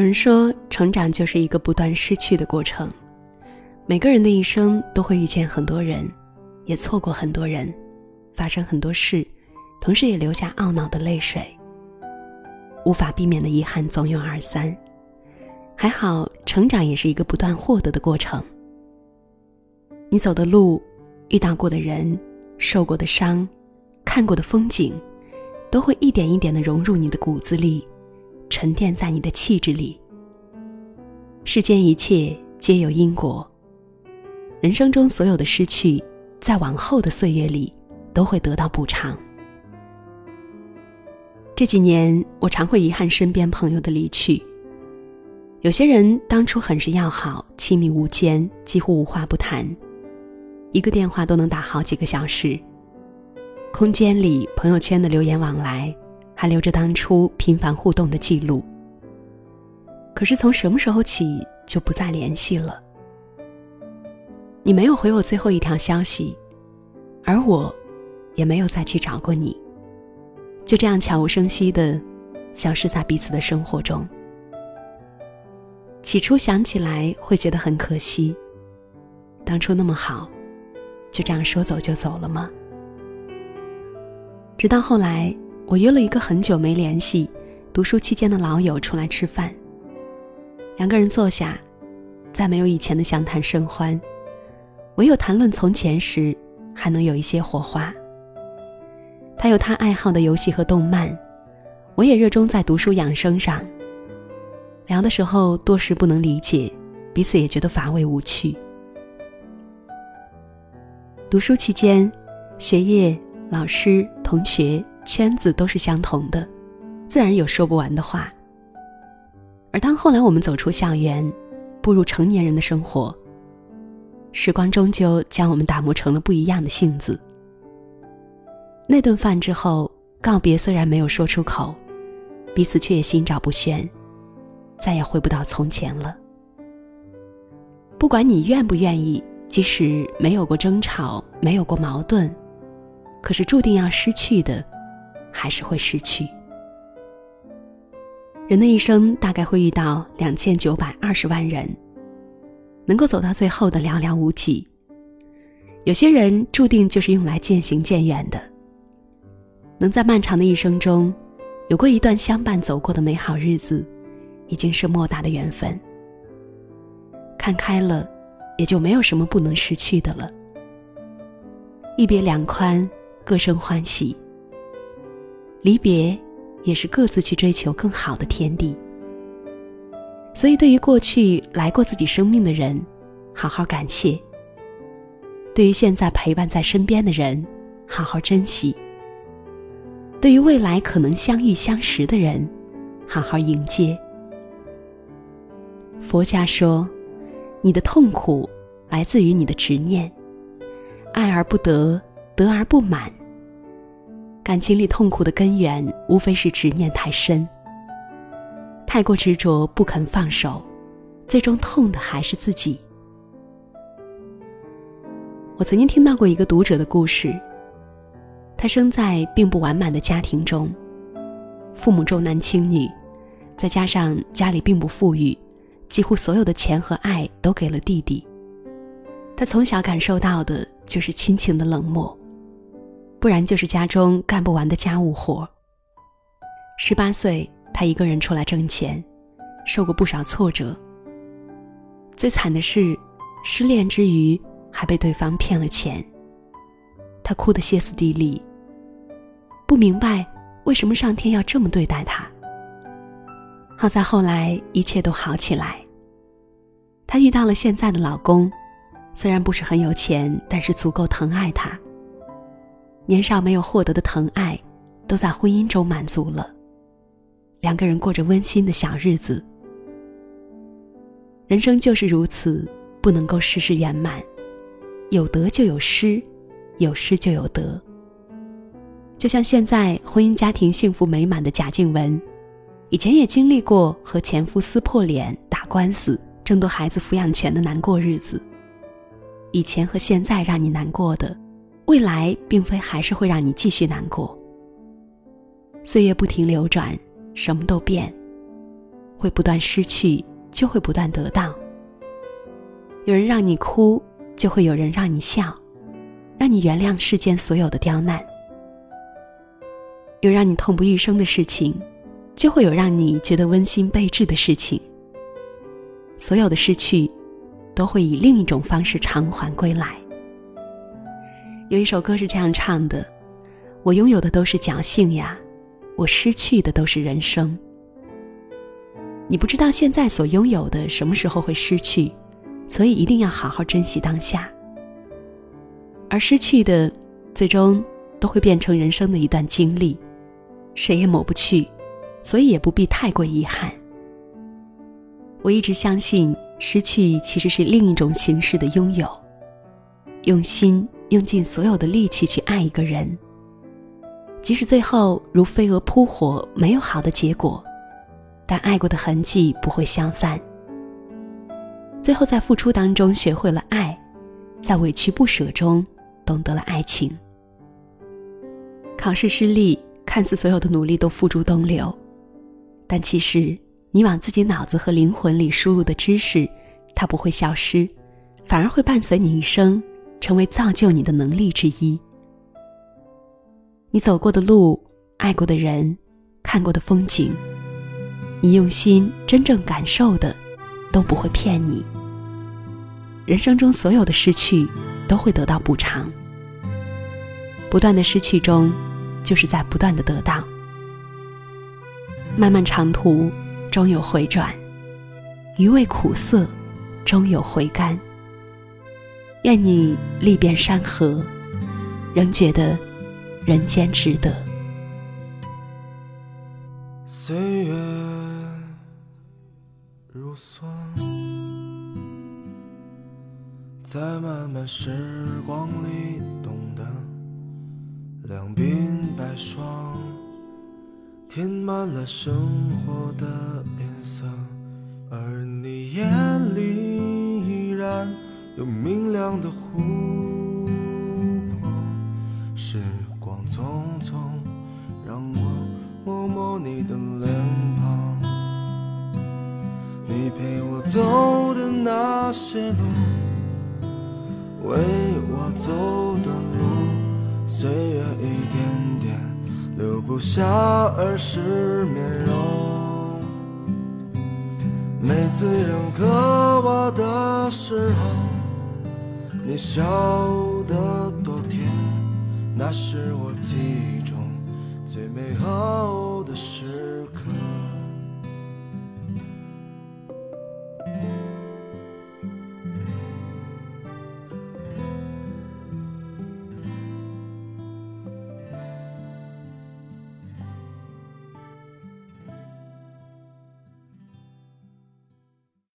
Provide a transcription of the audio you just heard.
有人说，成长就是一个不断失去的过程。每个人的一生都会遇见很多人，也错过很多人，发生很多事，同时也留下懊恼的泪水。无法避免的遗憾总有二三，还好，成长也是一个不断获得的过程。你走的路，遇到过的人，受过的伤，看过的风景，都会一点一点的融入你的骨子里，沉淀在你的气质里。世间一切皆有因果，人生中所有的失去，在往后的岁月里，都会得到补偿。这几年，我常会遗憾身边朋友的离去。有些人当初很是要好，亲密无间，几乎无话不谈，一个电话都能打好几个小时。空间里、朋友圈的留言往来，还留着当初频繁互动的记录。可是从什么时候起就不再联系了？你没有回我最后一条消息，而我，也没有再去找过你。就这样悄无声息的消失在彼此的生活中。起初想起来会觉得很可惜，当初那么好，就这样说走就走了吗？直到后来，我约了一个很久没联系、读书期间的老友出来吃饭。两个人坐下，再没有以前的相谈甚欢，唯有谈论从前时，还能有一些火花。他有他爱好的游戏和动漫，我也热衷在读书养生上。聊的时候多时不能理解，彼此也觉得乏味无趣。读书期间，学业、老师、同学圈子都是相同的，自然有说不完的话。而当后来我们走出校园，步入成年人的生活，时光终究将我们打磨成了不一样的性子。那顿饭之后，告别虽然没有说出口，彼此却也心照不宣，再也回不到从前了。不管你愿不愿意，即使没有过争吵，没有过矛盾，可是注定要失去的，还是会失去。人的一生大概会遇到两千九百二十万人，能够走到最后的寥寥无几。有些人注定就是用来渐行渐远的。能在漫长的一生中，有过一段相伴走过的美好日子，已经是莫大的缘分。看开了，也就没有什么不能失去的了。一别两宽，各生欢喜。离别，也是各自去追求更好的天地。所以，对于过去来过自己生命的人，好好感谢；对于现在陪伴在身边的人，好好珍惜。对于未来可能相遇相识的人，好好迎接。佛家说，你的痛苦来自于你的执念，爱而不得，得而不满。感情里痛苦的根源，无非是执念太深，太过执着不肯放手，最终痛的还是自己。我曾经听到过一个读者的故事。他生在并不完满的家庭中，父母重男轻女，再加上家里并不富裕，几乎所有的钱和爱都给了弟弟。他从小感受到的就是亲情的冷漠，不然就是家中干不完的家务活。十八岁，他一个人出来挣钱，受过不少挫折。最惨的是，失恋之余还被对方骗了钱。他哭得歇斯底里。不明白为什么上天要这么对待他。好在后来一切都好起来。她遇到了现在的老公，虽然不是很有钱，但是足够疼爱她。年少没有获得的疼爱，都在婚姻中满足了。两个人过着温馨的小日子。人生就是如此，不能够事事圆满，有得就有失，有失就有得。就像现在婚姻家庭幸福美满的贾静雯，以前也经历过和前夫撕破脸、打官司、争夺孩子抚养权的难过日子。以前和现在让你难过的，未来并非还是会让你继续难过。岁月不停流转，什么都变，会不断失去，就会不断得到。有人让你哭，就会有人让你笑，让你原谅世间所有的刁难。有让你痛不欲生的事情，就会有让你觉得温馨备至的事情。所有的失去，都会以另一种方式偿还归来。有一首歌是这样唱的：“我拥有的都是侥幸呀，我失去的都是人生。”你不知道现在所拥有的什么时候会失去，所以一定要好好珍惜当下。而失去的，最终都会变成人生的一段经历，谁也抹不去，所以也不必太过遗憾。我一直相信，失去其实是另一种形式的拥有。用心用尽所有的力气去爱一个人，即使最后如飞蛾扑火，没有好的结果。但爱过的痕迹不会消散。最后在付出当中学会了爱，在委屈不舍中懂得了爱情。考试失利，看似所有的努力都付诸东流，但其实你往自己脑子和灵魂里输入的知识，它不会消失，反而会伴随你一生，成为造就你的能力之一。你走过的路，爱过的人，看过的风景。你用心真正感受的，都不会骗你。人生中所有的失去，都会得到补偿。不断的失去中，就是在不断的得到。漫漫长途，终有回转；余味苦涩，终有回甘。愿你历遍山河，仍觉得人间值得。岁月。如梭，在漫漫时光里懂得两鬓白霜，填满了生活的颜色，而你眼里有明亮的湖泊。时光匆匆，让我摸摸你的脸庞。你陪我走的那些路，为我走的路，岁月一点点留不下儿时面容。每次扔给我的时候，你笑得多甜，那是我记忆中最美好的事。